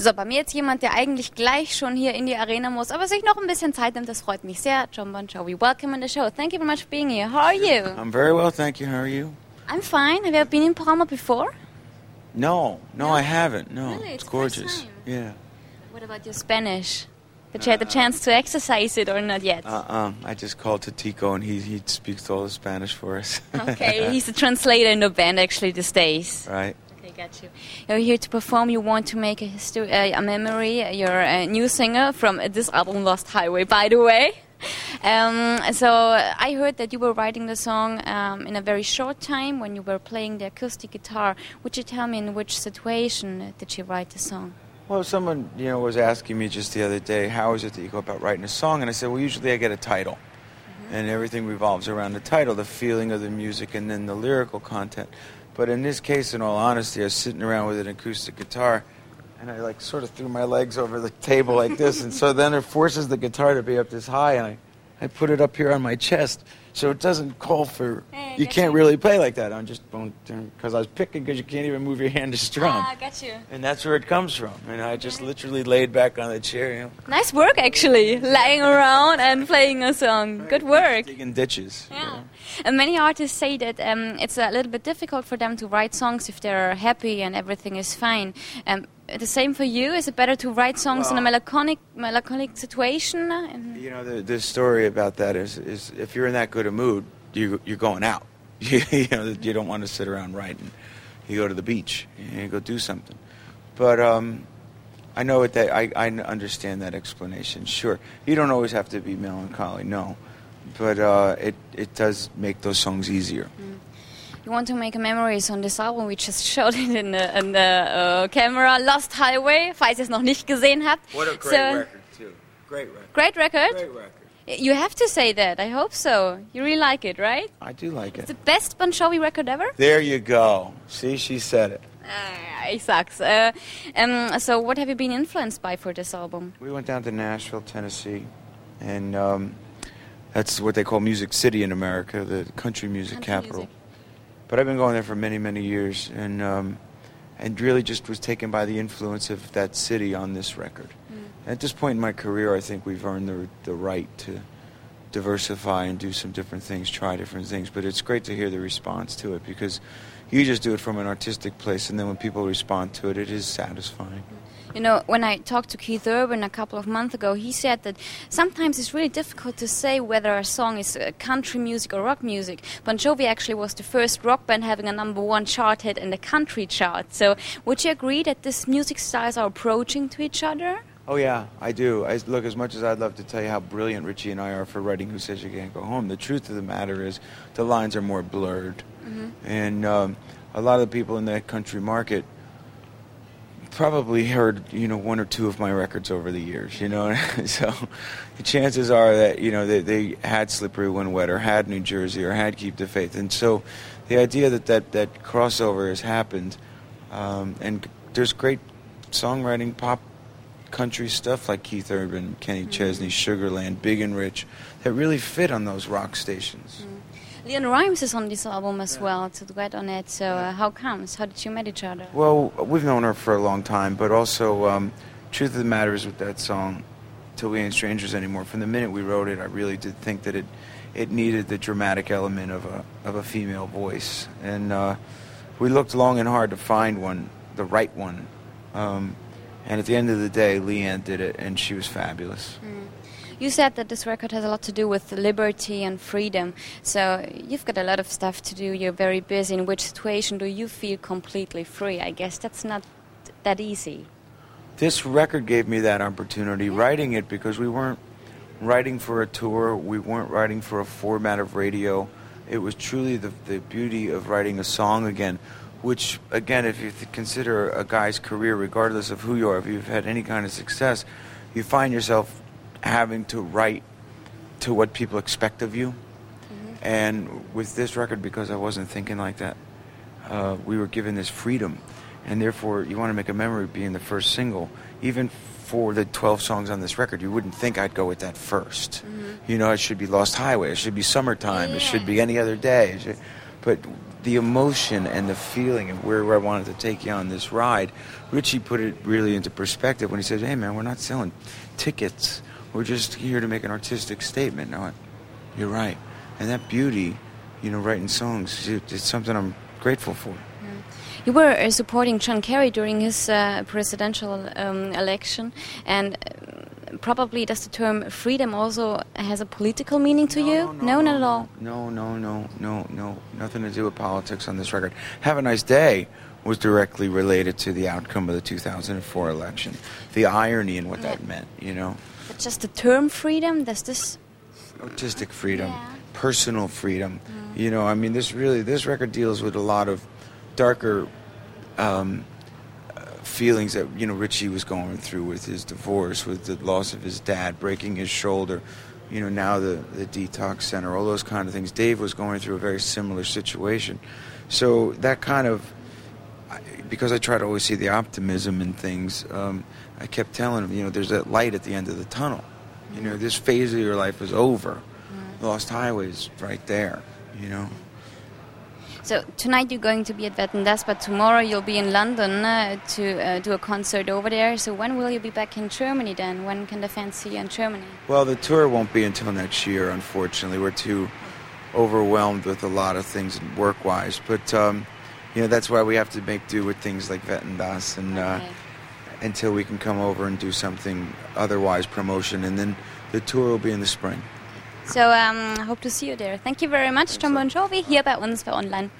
So, bei mir jetzt jemand, der eigentlich gleich schon hier in die Arena muss, aber sich noch ein bisschen Zeit nimmt, das freut mich sehr. John Bon Jovi, welcome in the show. Thank you very much for being here. How are you? I'm very well, thank you. How are you? I'm fine. Have you ever been in Parma before? No, no, I haven't. No, Really? it's It's gorgeous. Yeah. What about your Spanish? Did you have the chance to exercise it or not yet? Uh, um, I just called to Tico, and he he speaks all the Spanish for us. okay, he's a translator in the band actually these days. right. Got you. You're here to perform. You want to make a history, uh, a memory. You're a new singer from this album, Lost Highway, by the way. Um, so I heard that you were writing the song um, in a very short time when you were playing the acoustic guitar. Would you tell me in which situation did you write the song? Well, someone you know was asking me just the other day, how is it that you go about writing a song? And I said, well, usually I get a title, and everything revolves around the title, the feeling of the music, and then the lyrical content. But in this case, in all honesty, I was sitting around with an acoustic guitar, and I like sort of threw my legs over the table like this, and so then it forces the guitar to be up this high, and I, I put it up here on my chest, so it doesn't call for. Hey, You can't you. really play like that. I'm just because I was picking because you can't even move your hand to strum. Ah, got you. And that's where it comes from. And I just literally laid back on the chair, you know, Nice work, actually, lying around and playing a song. Good work. digging ditches. you Yeah. know. And many artists say that um, it's a little bit difficult for them to write songs if they're happy and everything is fine. Um, the same for you? Is it better to write songs in a melancholic, melancholic situation? And You know, the, the story about that is, is if you're in that good a mood, you, you're going out. You, you know, you don't want to sit around writing. You go to the beach and you go do something. But um, I know it that I, I understand that explanation. Sure, you don't always have to be melancholy, no, but uh, it it does make those songs easier. You want to make memories on this album? We just showed it in the, in the uh, camera. Lost Highway, falls ihr es noch nicht gesehen habt. What a great So- record too. Great record. Great record. Great record. You have to say that. I hope so. You really like it, right? I do like it. It's the best Bon Jovi record ever? There you go. See, she said it. Ah, ich sag's. Uh, um, so, what have you been influenced by for this album? We went down to Nashville, Tennessee, and um, that's what they call Music City in America, the country music Country capital. music. But I've been going there for many, many years, and um, and really just was taken by the influence of that city on this record. At this point in my career, I think we've earned the the right to diversify and do some different things, try different things. But it's great to hear the response to it because you just do it from an artistic place, and then when people respond to it, it is satisfying. You know, when I talked to Keith Urban a couple of months ago, he said that sometimes it's really difficult to say whether a song is uh, country music or rock music. Bon Jovi actually was the first rock band having a number one chart hit in the country chart. So, would you agree that these music styles are approaching to each other? Oh yeah, I do. I, look, as much as I'd love to tell you how brilliant Richie and I are for writing "Who Says You Can't Go Home," the truth of the matter is the lines are more blurred, and um, a lot of the people in that country market probably heard you know one or two of my records over the years. You know, so the chances are that you know they, they had "Slippery When Wet" or had "New Jersey" or had "Keep the Faith," and so the idea that that, that crossover has happened, um, and there's great songwriting, pop country stuff like Keith Urban, Kenny Chesney, Sugarland, Big and Rich, that really fit on those rock stations. LeAnn Rimes is on this album as well, to duet on it. So, uh, how comes? How did you meet each other? Well, we've known her for a long time, but also, um, truth of the matter is with that song, "Till We Ain't Strangers Anymore." From the minute we wrote it, I really did think that it it needed the dramatic element of a of a female voice, and uh, we looked long and hard to find one, the right one. Um, and at the end of the day, LeAnn did it, and she was fabulous. You said that this record has a lot to do with liberty and freedom. So you've got a lot of stuff to do. You're very busy. In which situation do you feel completely free? I guess that's not that easy. This record gave me that opportunity, writing it because we weren't writing for a tour, we weren't writing for a format of radio. It was truly the, the beauty of writing a song again, which, again, if you th- consider a guy's career, regardless of who you are, if you've had any kind of success, you find yourself having to write to what people expect of you. And with this record, because I wasn't thinking like that, uh, we were given this freedom, and therefore you want to make a memory being the first single. Even for the 12 songs on this record, you wouldn't think I'd go with that 1st You know, it should be Lost Highway, it should be Summertime, it should be Any Other Day. Should- but the emotion and the feeling of where I wanted to take you on this ride, Richie put it really into perspective when he said, "Hey, man, we're not selling tickets. We're just here to make an artistic statement." No, you're right, and that beauty, you know, writing songs, it's something I'm grateful for. You were uh, supporting John Kerry during his uh, presidential um, election, and uh, probably does the term freedom also has a political meaning to no, you? No, no, no, not at all. No, no, no, no, no, nothing to do with politics on this record. Have a nice day was directly related to the outcome of the 2004 election. The irony in what yeah. that meant, you know. But just the term freedom, does this artistic freedom, yeah. personal freedom. Mm. You know, I mean, this really this record deals with a lot of darker um, feelings that you know Richie was going through with his divorce, with the loss of his dad, breaking his shoulder, you know now the the detox center, all those kind of things. Dave was going through a very similar situation, so that kind of because I try to always see the optimism in things. Um, I kept telling him, you know, there's that light at the end of the tunnel. You know, this phase of your life is over. Mm. Lost Highways right there. You know. So tonight you're going to be at Wetten dass, but tomorrow you'll be in London uh, to uh, do a concert over there. So when will you be back in Germany then? When can the fans see you in Germany? Well, the tour won't be until next year, unfortunately. We're too overwhelmed with a lot of things work-wise. But, um, you know, that's why we have to make do with things like Wetten dass and, uh, until we can come over and do something otherwise promotion. And then the tour will be in the spring. So um, I hope to see you there. Thank you very much, Jon Bon Jovi, hier bei uns bei Online.